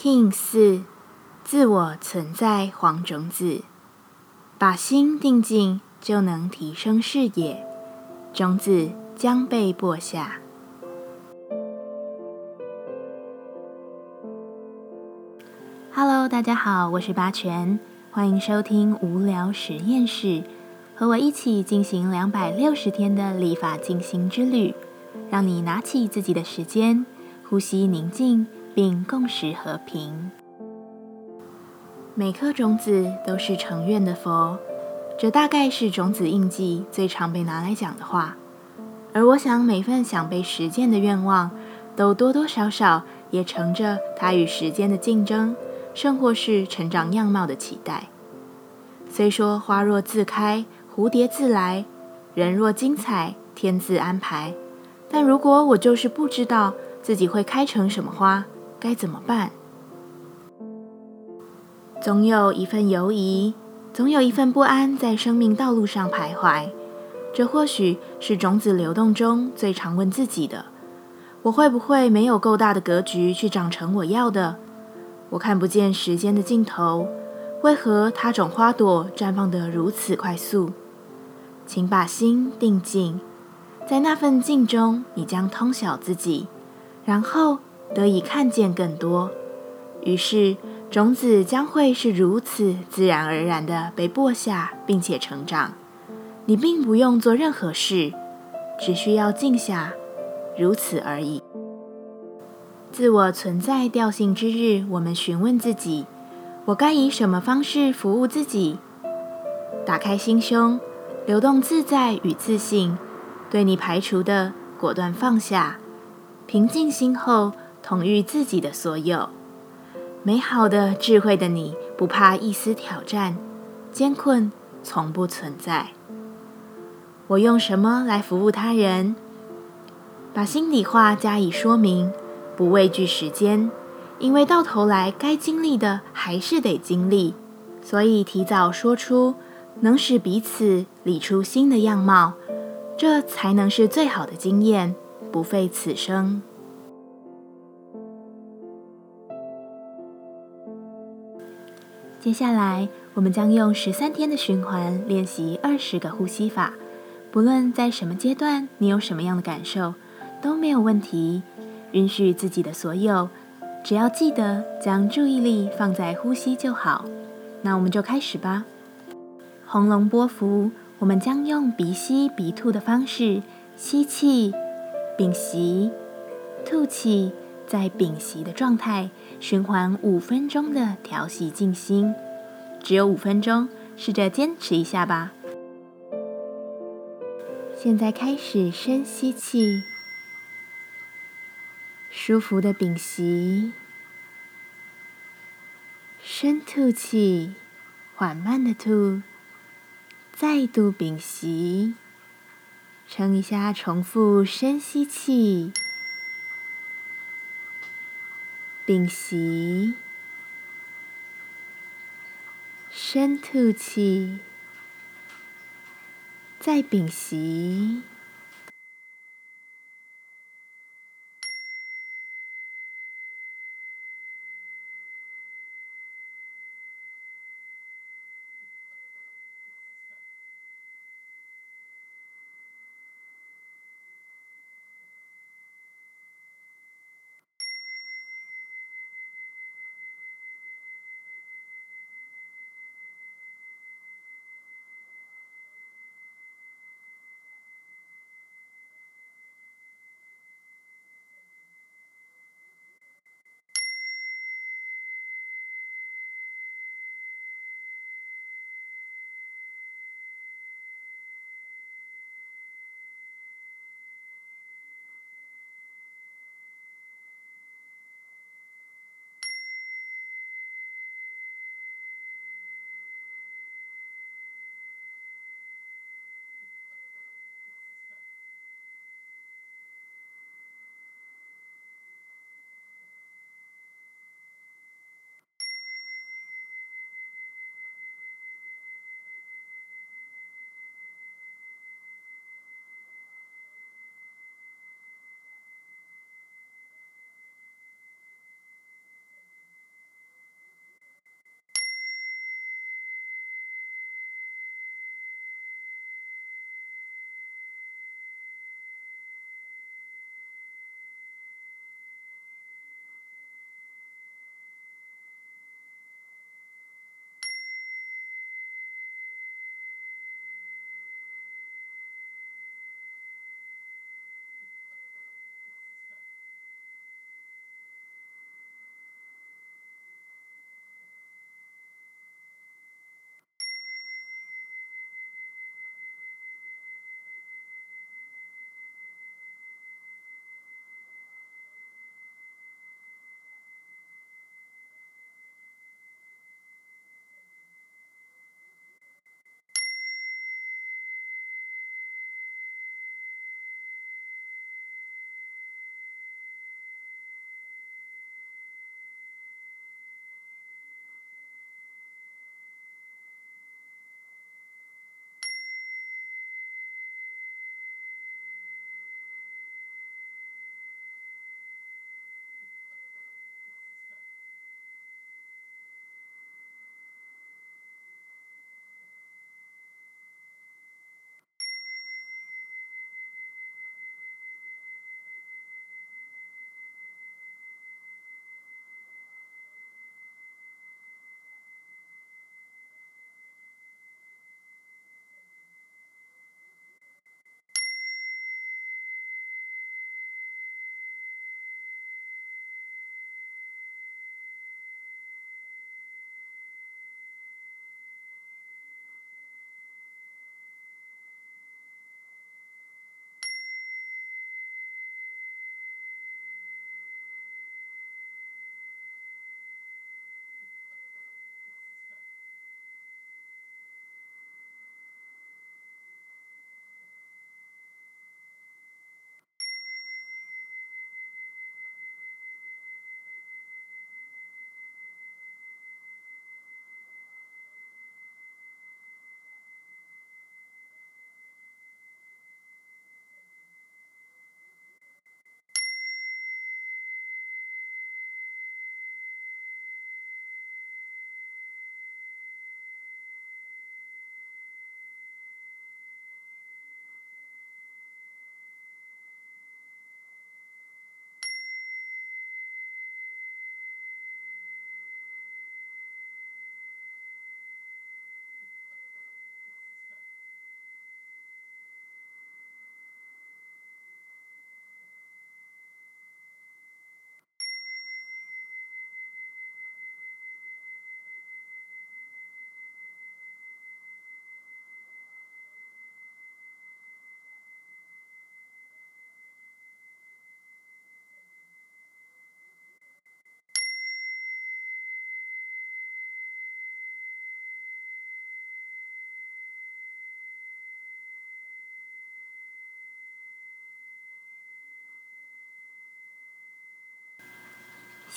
King 四，自我存在黄种子，把心定静，就能提升视野，种子将被播下。Hello，大家好，我是八全，欢迎收听无聊实验室，和我一起进行两百六十天的立法进行之旅，让你拿起自己的时间，呼吸宁静。并共识和平。每颗种子都是成愿的佛，这大概是种子印记最常被拿来讲的话。而我想，每份想被实践的愿望，都多多少少也乘着它与时间的竞争，甚或是成长样貌的期待。虽说花若自开，蝴蝶自来；人若精彩，天自安排。但如果我就是不知道自己会开成什么花，该怎么办？总有一份犹疑，总有一份不安在生命道路上徘徊。这或许是种子流动中最常问自己的：我会不会没有够大的格局去长成我要的？我看不见时间的尽头，为何他种花朵绽放得如此快速？请把心定静，在那份静中，你将通晓自己，然后。得以看见更多，于是种子将会是如此自然而然的被播下，并且成长。你并不用做任何事，只需要静下，如此而已。自我存在调性之日，我们询问自己：我该以什么方式服务自己？打开心胸，流动自在与自信，对你排除的果断放下，平静心后。统御自己的所有，美好的智慧的你，不怕一丝挑战，艰困从不存在。我用什么来服务他人？把心里话加以说明，不畏惧时间，因为到头来该经历的还是得经历，所以提早说出，能使彼此理出新的样貌，这才能是最好的经验，不费此生。接下来，我们将用十三天的循环练习二十个呼吸法。不论在什么阶段，你有什么样的感受，都没有问题。允许自己的所有，只要记得将注意力放在呼吸就好。那我们就开始吧。红龙波幅，我们将用鼻吸鼻吐的方式吸气，屏息，吐气。在屏息的状态，循环五分钟的调息静心，只有五分钟，试着坚持一下吧。现在开始深吸气，舒服的屏息，深吐气，缓慢的吐，再度屏息，撑一下，重复深吸气。屏息，深吐气，再屏息。